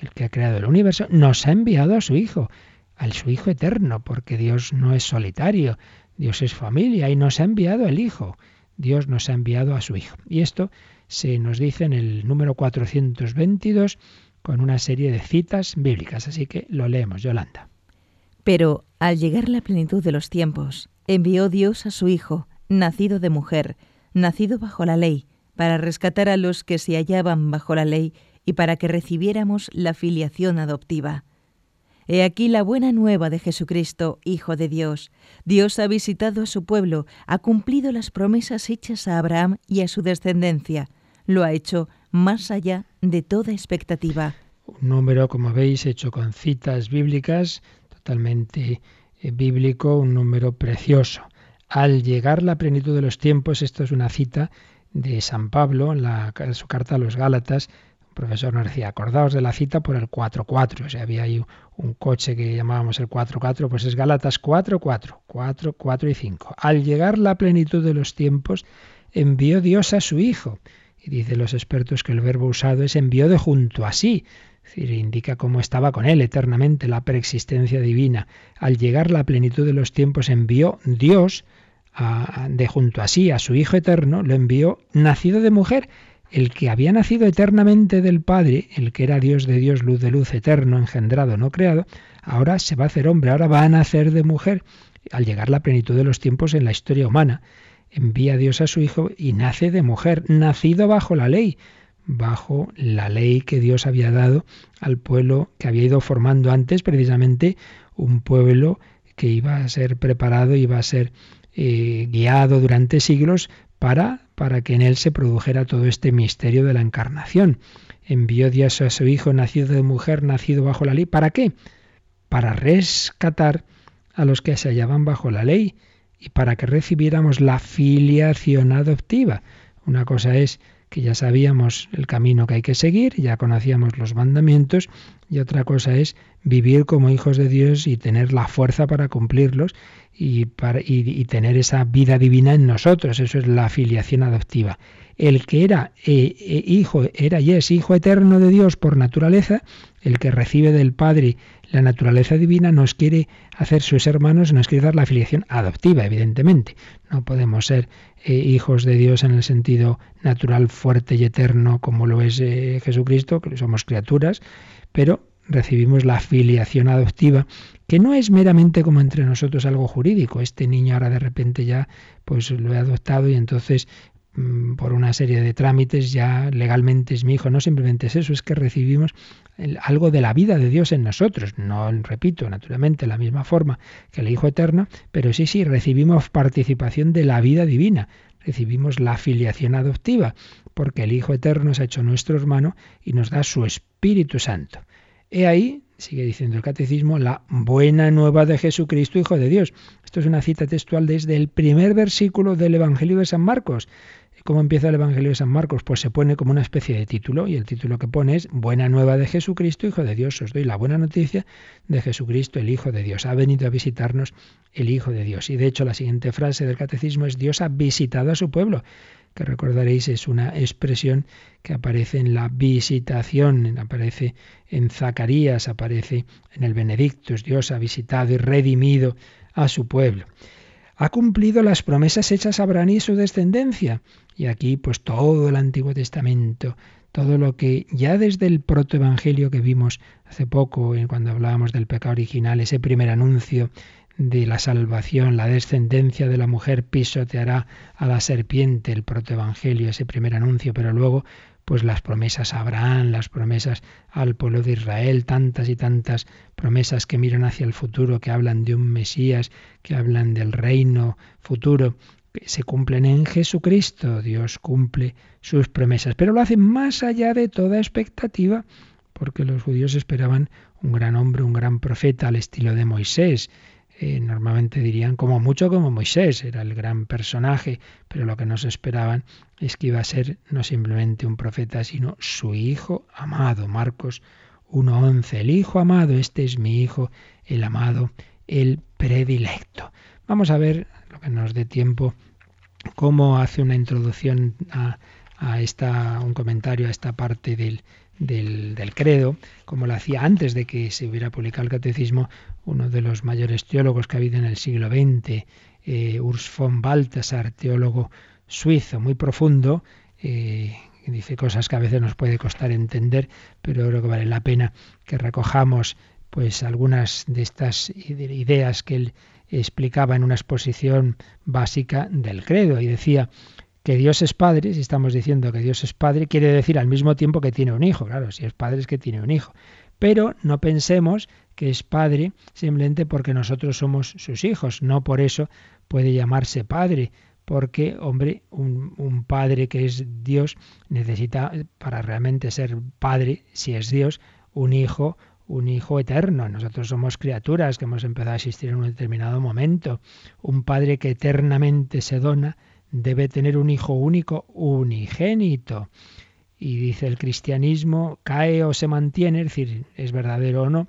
S2: el que ha creado el universo, nos ha enviado a su Hijo, al su Hijo eterno, porque Dios no es solitario, Dios es familia y nos ha enviado el Hijo. Dios nos ha enviado a su Hijo. Y esto se nos dice en el número 422 con una serie de citas bíblicas. Así que lo leemos, Yolanda.
S3: Pero al llegar la plenitud de los tiempos, envió Dios a su Hijo, nacido de mujer, nacido bajo la ley, para rescatar a los que se hallaban bajo la ley y para que recibiéramos la filiación adoptiva. He aquí la buena nueva de Jesucristo, Hijo de Dios. Dios ha visitado a su pueblo, ha cumplido las promesas hechas a Abraham y a su descendencia. Lo ha hecho más allá de toda expectativa.
S2: Un número, como veis, hecho con citas bíblicas, totalmente eh, bíblico, un número precioso. Al llegar la plenitud de los tiempos, esto es una cita de San Pablo en, en su carta a los Gálatas, profesor nos acordaos de la cita por el 4-4, o sea, había ahí un coche que llamábamos el 4-4, pues es Galatas 4-4, 4, 4 y 5. Al llegar la plenitud de los tiempos, envió Dios a su Hijo. Y dice los expertos que el verbo usado es envió de junto a sí, es decir, indica cómo estaba con él eternamente la preexistencia divina. Al llegar la plenitud de los tiempos, envió Dios a, de junto a sí a su Hijo eterno, lo envió nacido de mujer el que había nacido eternamente del Padre, el que era Dios de Dios, luz de luz, eterno, engendrado, no creado, ahora se va a hacer hombre, ahora va a nacer de mujer, al llegar la plenitud de los tiempos en la historia humana. Envía Dios a su Hijo y nace de mujer, nacido bajo la ley, bajo la ley que Dios había dado al pueblo que había ido formando antes, precisamente un pueblo que iba a ser preparado, iba a ser eh, guiado durante siglos para para que en él se produjera todo este misterio de la encarnación. Envió Dios a su Hijo nacido de mujer, nacido bajo la ley. ¿Para qué? Para rescatar a los que se hallaban bajo la ley y para que recibiéramos la filiación adoptiva. Una cosa es que ya sabíamos el camino que hay que seguir, ya conocíamos los mandamientos, y otra cosa es vivir como hijos de Dios y tener la fuerza para cumplirlos y, para, y, tener esa vida divina en nosotros. Eso es la filiación adoptiva. El que era eh, eh, hijo, era y es hijo eterno de Dios por naturaleza, el que recibe del Padre la naturaleza divina, nos quiere hacer sus hermanos, nos quiere dar la filiación adoptiva, evidentemente. No podemos ser eh, hijos de Dios en el sentido natural, fuerte y eterno como lo es Jesucristo, que somos criaturas, pero recibimos la filiación adoptiva, que no es meramente como entre nosotros algo jurídico. Este niño ahora de repente ya pues lo he adoptado y entonces mm, por una serie de trámites ya legalmente es mi hijo. No simplemente es eso, es que recibimos algo de la vida de Dios en nosotros. No, repito, naturalmente, la misma forma que el Hijo Eterno, pero sí, sí, recibimos participación de la vida divina. Recibimos la filiación adoptiva, porque el Hijo Eterno se ha hecho nuestro hermano y nos da su Espíritu Santo. He ahí, sigue diciendo el catecismo, la buena nueva de Jesucristo, Hijo de Dios. Esto es una cita textual desde el primer versículo del Evangelio de San Marcos, ¿Cómo empieza el Evangelio de San Marcos? Pues se pone como una especie de título y el título que pone es Buena nueva de Jesucristo, Hijo de Dios. Os doy la buena noticia de Jesucristo, el Hijo de Dios. Ha venido a visitarnos el Hijo de Dios. Y de hecho la siguiente frase del catecismo es Dios ha visitado a su pueblo que recordaréis es una expresión que aparece en la visitación, aparece en Zacarías, aparece en el Benedictus, Dios ha visitado y redimido a su pueblo. Ha cumplido las promesas hechas a Abraham y su descendencia. Y aquí pues todo el Antiguo Testamento, todo lo que ya desde el protoevangelio que vimos hace poco, cuando hablábamos del pecado original, ese primer anuncio de la salvación, la descendencia de la mujer pisoteará a la serpiente, el protoevangelio, ese primer anuncio, pero luego pues las promesas a Abraham, las promesas al pueblo de Israel, tantas y tantas promesas que miran hacia el futuro, que hablan de un Mesías, que hablan del reino futuro, que se cumplen en Jesucristo. Dios cumple sus promesas, pero lo hace más allá de toda expectativa, porque los judíos esperaban un gran hombre, un gran profeta al estilo de Moisés, eh, normalmente dirían como mucho como Moisés, era el gran personaje, pero lo que nos esperaban es que iba a ser no simplemente un profeta, sino su hijo amado. Marcos 1.11, el hijo amado, este es mi hijo, el amado, el predilecto. Vamos a ver, lo que nos dé tiempo, cómo hace una introducción a, a esta, un comentario a esta parte del, del, credo, como lo hacía antes de que se hubiera publicado el catecismo uno de los mayores teólogos que ha habido en el siglo XX, eh, Urs von Balthasar, teólogo suizo muy profundo, eh, dice cosas que a veces nos puede costar entender, pero creo que vale la pena que recojamos pues algunas de estas ideas que él explicaba en una exposición básica del credo. Y decía que Dios es Padre, si estamos diciendo que Dios es Padre, quiere decir al mismo tiempo que tiene un hijo. Claro, si es Padre es que tiene un hijo. Pero no pensemos que es Padre simplemente porque nosotros somos sus hijos. No por eso puede llamarse Padre, porque, hombre, un, un, padre que es Dios necesita, para realmente ser padre, si es Dios, un hijo, un hijo eterno. Nosotros somos criaturas que hemos empezado a existir en un determinado momento. Un padre que eternamente se dona debe tener un hijo único unigénito. Y dice el cristianismo, cae o se mantiene, es decir, es verdadero o no,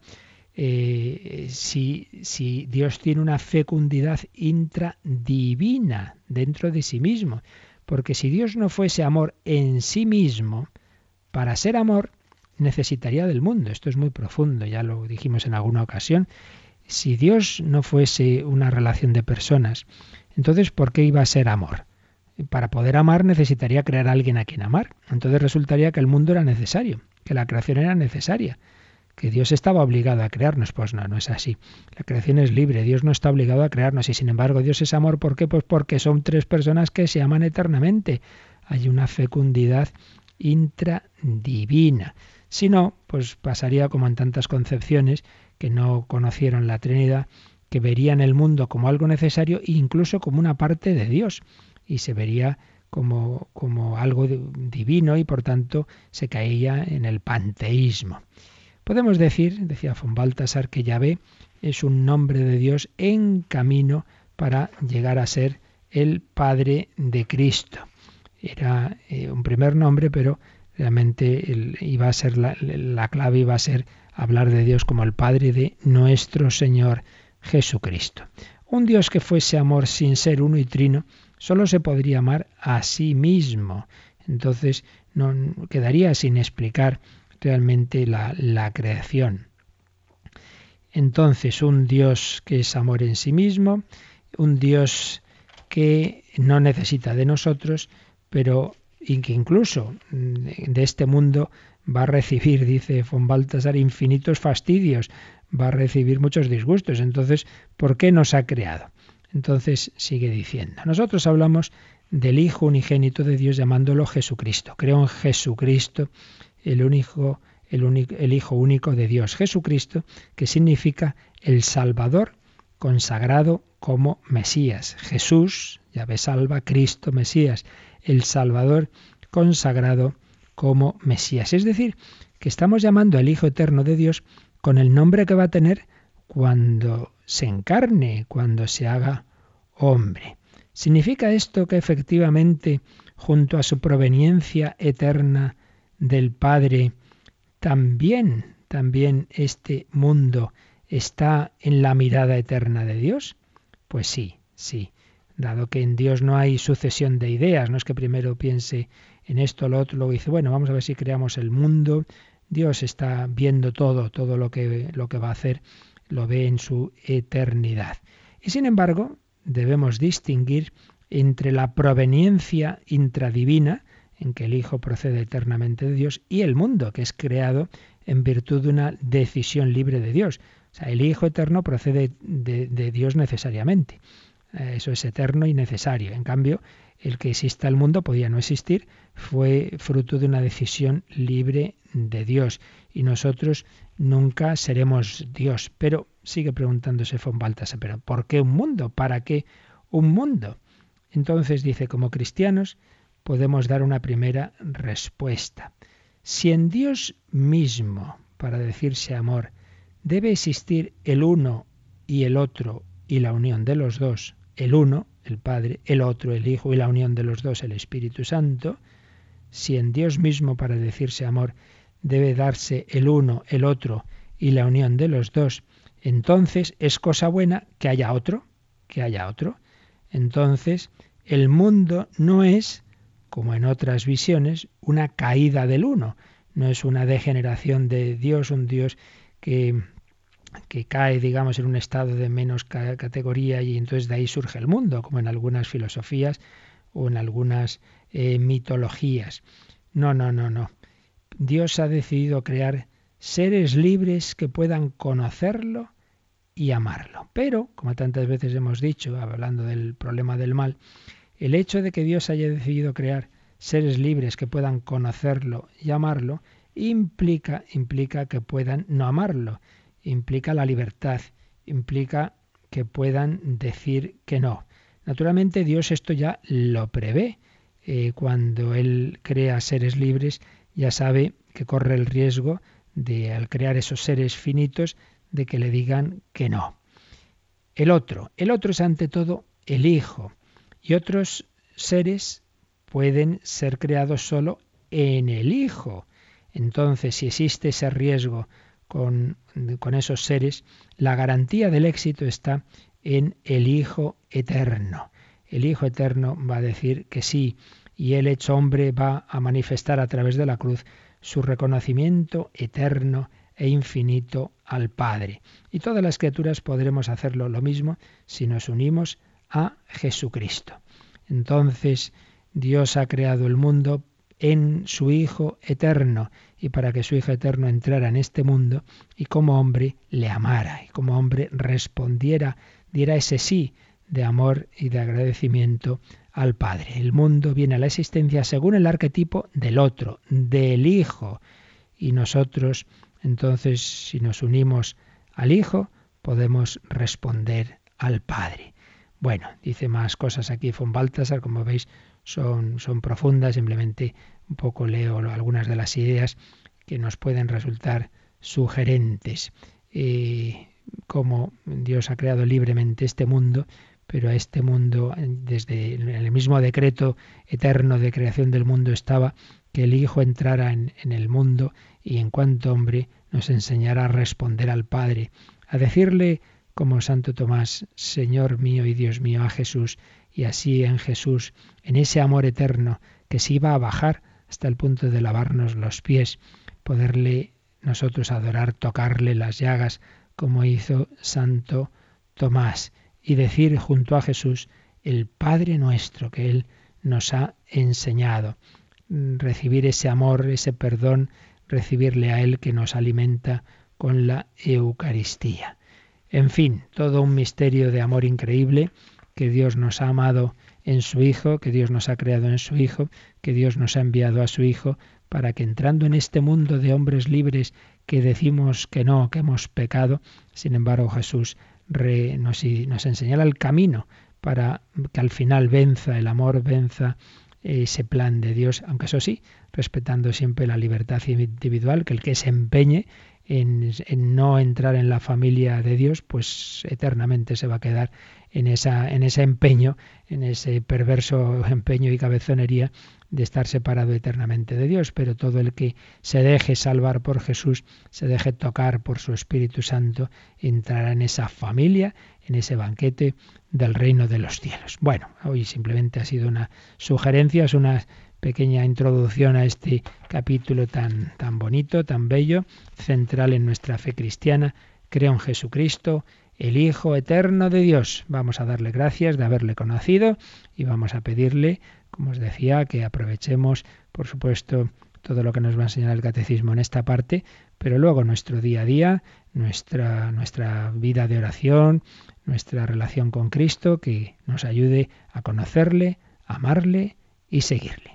S2: eh, si, si Dios tiene una fecundidad intradivina dentro de sí mismo. Porque si Dios no fuese amor en sí mismo, para ser amor necesitaría del mundo. Esto es muy profundo, ya lo dijimos en alguna ocasión. Si Dios no fuese una relación de personas, entonces ¿por qué iba a ser amor? Para poder amar necesitaría crear a alguien a quien amar. Entonces resultaría que el mundo era necesario, que la creación era necesaria, que Dios estaba obligado a crearnos. Pues no, no es así. La creación es libre, Dios no está obligado a crearnos y sin embargo Dios es amor. ¿Por qué? Pues porque son tres personas que se aman eternamente. Hay una fecundidad intradivina. Si no, pues pasaría como en tantas concepciones que no conocieron la Trinidad, que verían el mundo como algo necesario e incluso como una parte de Dios y se vería como, como algo divino y por tanto se caía en el panteísmo. Podemos decir, decía von Baltasar, que Yahvé es un nombre de Dios en camino para llegar a ser el Padre de Cristo. Era eh, un primer nombre, pero realmente iba a ser la, la clave iba a ser hablar de Dios como el Padre de nuestro Señor Jesucristo. Un Dios que fuese amor sin ser uno y trino, solo se podría amar a sí mismo. Entonces no quedaría sin explicar realmente la, la creación. Entonces, un Dios que es amor en sí mismo, un Dios que no necesita de nosotros, pero que incluso de este mundo va a recibir, dice von Baltasar, infinitos fastidios, va a recibir muchos disgustos. Entonces, ¿por qué nos ha creado? Entonces sigue diciendo, nosotros hablamos del Hijo unigénito de Dios llamándolo Jesucristo. Creo en Jesucristo, el el, único, el Hijo único de Dios. Jesucristo, que significa el Salvador consagrado como Mesías. Jesús, llave salva, Cristo, Mesías, el Salvador consagrado como Mesías. Es decir, que estamos llamando al Hijo eterno de Dios con el nombre que va a tener cuando se encarne, cuando se haga hombre. ¿Significa esto que efectivamente junto a su proveniencia eterna del Padre, también, también este mundo está en la mirada eterna de Dios? Pues sí, sí. Dado que en Dios no hay sucesión de ideas, no es que primero piense en esto, lo otro, luego dice, bueno, vamos a ver si creamos el mundo. Dios está viendo todo, todo lo que, lo que va a hacer, lo ve en su eternidad. Y sin embargo, debemos distinguir entre la proveniencia intradivina, en que el Hijo procede eternamente de Dios, y el mundo, que es creado en virtud de una decisión libre de Dios. O sea, el Hijo eterno procede de, de Dios necesariamente. Eh, eso es eterno y necesario. En cambio, el que exista el mundo podía no existir, fue fruto de una decisión libre de Dios. Y nosotros nunca seremos Dios. Pero sigue preguntándose von Baltasar, ¿pero por qué un mundo? ¿Para qué un mundo? Entonces dice, como cristianos podemos dar una primera respuesta. Si en Dios mismo, para decirse amor, debe existir el uno y el otro y la unión de los dos, el uno, el Padre, el otro, el Hijo y la unión de los dos, el Espíritu Santo, si en Dios mismo, para decirse amor, debe darse el uno, el otro y la unión de los dos, entonces es cosa buena que haya otro, que haya otro. Entonces el mundo no es, como en otras visiones, una caída del uno, no es una degeneración de Dios, un Dios que que cae, digamos, en un estado de menos categoría y entonces de ahí surge el mundo, como en algunas filosofías o en algunas eh, mitologías. No, no, no, no. Dios ha decidido crear seres libres que puedan conocerlo y amarlo. Pero, como tantas veces hemos dicho, hablando del problema del mal, el hecho de que Dios haya decidido crear seres libres que puedan conocerlo y amarlo implica implica que puedan no amarlo implica la libertad, implica que puedan decir que no. Naturalmente Dios esto ya lo prevé. Eh, cuando Él crea seres libres, ya sabe que corre el riesgo de, al crear esos seres finitos, de que le digan que no. El otro, el otro es ante todo el Hijo. Y otros seres pueden ser creados solo en el Hijo. Entonces, si existe ese riesgo con, esos seres, la garantía del éxito está en el Hijo Eterno. El Hijo Eterno va a decir que sí, y el hecho hombre va a manifestar a través de la cruz su reconocimiento eterno e infinito al Padre. Y todas las criaturas podremos hacerlo lo mismo si nos unimos a Jesucristo. Entonces Dios ha creado el mundo en su Hijo eterno y para que su Hijo eterno entrara en este mundo y como hombre le amara y como hombre respondiera, diera ese sí de amor y de agradecimiento al Padre. El mundo viene a la existencia según el arquetipo del otro, del Hijo. Y nosotros, entonces, si nos unimos al Hijo, podemos responder al Padre. Bueno, dice más cosas aquí von Baltasar, como veis, son, son profundas, simplemente un poco leo algunas de las ideas que nos pueden resultar sugerentes. Eh, como Dios ha creado libremente este mundo, pero a este mundo, desde el mismo decreto eterno de creación del mundo estaba que el Hijo entrara en, en el mundo y en cuanto hombre nos enseñara a responder al Padre, a decirle como Santo Tomás, Señor mío y Dios mío, a Jesús, y así en Jesús, en ese amor eterno que se iba a bajar hasta el punto de lavarnos los pies, poderle nosotros adorar, tocarle las llagas, como hizo Santo Tomás, y decir junto a Jesús el Padre nuestro que Él nos ha enseñado, recibir ese amor, ese perdón, recibirle a Él que nos alimenta con la Eucaristía. En fin, todo un misterio de amor increíble que Dios nos ha amado en su Hijo, que Dios nos ha creado en su Hijo, que Dios nos ha enviado a su Hijo, para que entrando en este mundo de hombres libres que decimos que no, que hemos pecado, sin embargo Jesús nos, nos el camino para que al final venza el amor, venza ese plan de Dios, aunque eso sí, respetando siempre la libertad individual, que el que se empeñe en, no entrar en la familia de Dios, pues eternamente se va a quedar en, esa, en ese empeño, en ese perverso empeño y cabezonería de estar separado eternamente de Dios, pero todo el que se deje salvar por Jesús, se deje tocar por su Espíritu Santo, entrará en esa familia, en ese banquete del reino de los cielos. Bueno, hoy simplemente ha sido una sugerencia, es una pequeña introducción a este capítulo tan, tan bonito, tan bello, central en nuestra fe cristiana. Creo en Jesucristo, el Hijo eterno de Dios. Vamos a darle gracias de haberle conocido y vamos a pedirle, como os decía, que aprovechemos, por supuesto, todo lo que nos va a enseñar el catecismo en esta parte, pero luego nuestro día a día, nuestra, nuestra vida de oración, nuestra relación con Cristo, que nos ayude a conocerle, amarle y seguirle.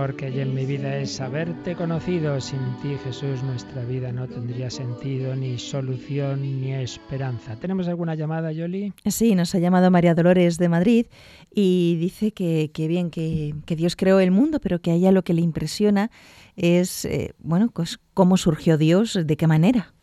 S2: es haberte conocido. Sin ti, Jesús, nuestra vida no tendría sentido, ni solución, ni esperanza. ¿Tenemos alguna llamada, Yoli?
S3: Sí, nos ha llamado María Dolores de Madrid y dice que, bien, que, Dios creó el mundo, pero que a ella lo que le impresiona es, eh, bueno, pues cómo surgió Dios, de qué manera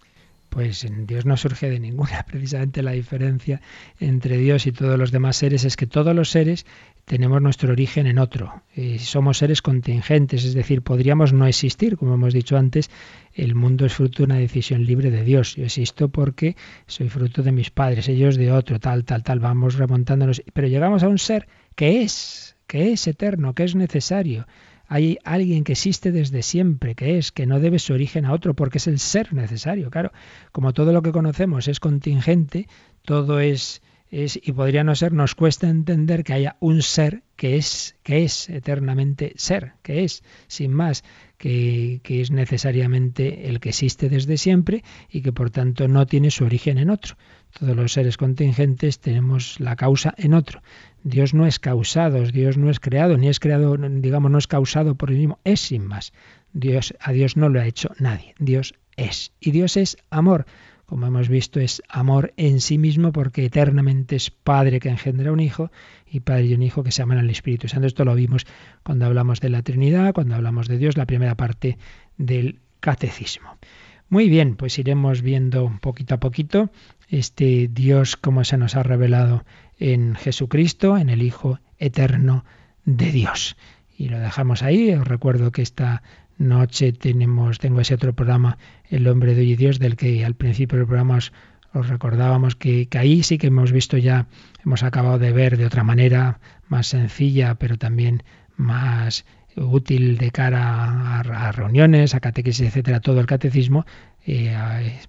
S2: pues en Dios no surge de ninguna. Precisamente la diferencia entre Dios y todos los demás seres es que todos los seres tenemos nuestro origen en otro. Eh, somos seres contingentes, es decir, podríamos no existir, como hemos dicho antes, el mundo es fruto de una decisión libre de Dios. Yo existo porque soy fruto de mis padres, ellos de otro, tal, tal, tal, vamos remontándonos. Pero llegamos a un ser que es, que es eterno, que es necesario. Hay alguien que existe desde siempre, que es, que no debe su origen a otro, porque es el ser necesario. Claro, como todo lo que conocemos es contingente, todo es y podría no ser, nos cuesta entender que haya un ser que es, que es eternamente ser, que es, sin más, que, que es necesariamente el que existe desde siempre y que por tanto no tiene su origen en otro. Todos los seres contingentes tenemos la causa en otro. Dios no es causado, Dios no es creado, ni es creado, digamos, no es causado por el mismo, es sin más. Dios, a Dios no lo ha hecho nadie, Dios es. Y Dios es amor como hemos visto, es amor en sí mismo porque eternamente es Padre que engendra un Hijo y Padre y un Hijo que se aman al Espíritu Santo. Esto lo vimos cuando hablamos de la Trinidad, cuando hablamos de Dios, la primera parte del Catecismo. Muy bien, pues iremos viendo poquito a poquito este Dios como se nos ha revelado en Jesucristo, en el Hijo eterno de Dios. Y lo dejamos ahí. Os recuerdo que esta noche tenemos, tengo ese otro programa, El hombre de hoy y Dios, del que al principio del programa os, recordábamos que, ahí sí que hemos visto ya, hemos acabado de ver de otra manera, más sencilla, pero también más útil de cara a, reuniones, a catequesis, etcétera, todo el catecismo, eh,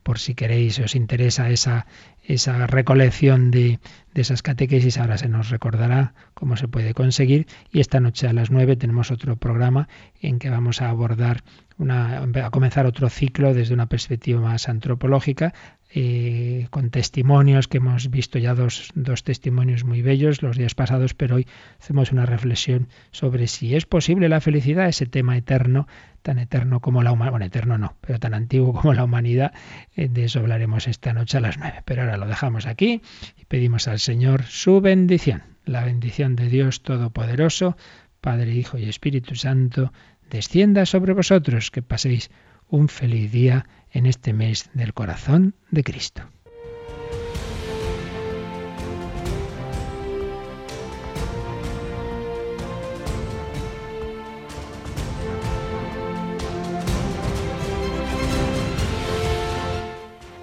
S2: por si queréis, os interesa esa, esa recolección de, de, esas catequesis, ahora se nos recordará cómo se puede conseguir. Y esta noche a las nueve tenemos otro programa en que vamos a abordar una, a comenzar otro ciclo desde una perspectiva más antropológica, eh, con testimonios, que hemos visto ya dos, dos testimonios muy bellos los días pasados, pero hoy hacemos una reflexión sobre si es posible la felicidad, ese tema eterno, tan eterno como la humanidad, bueno, eterno no, pero tan antiguo como la humanidad, eh, de eso hablaremos esta noche a las nueve. Pero ahora lo dejamos aquí y pedimos al Señor su bendición, la bendición de Dios Todopoderoso, Padre, Hijo y Espíritu Santo, descienda sobre vosotros, que paséis un feliz día en este mes del corazón de Cristo.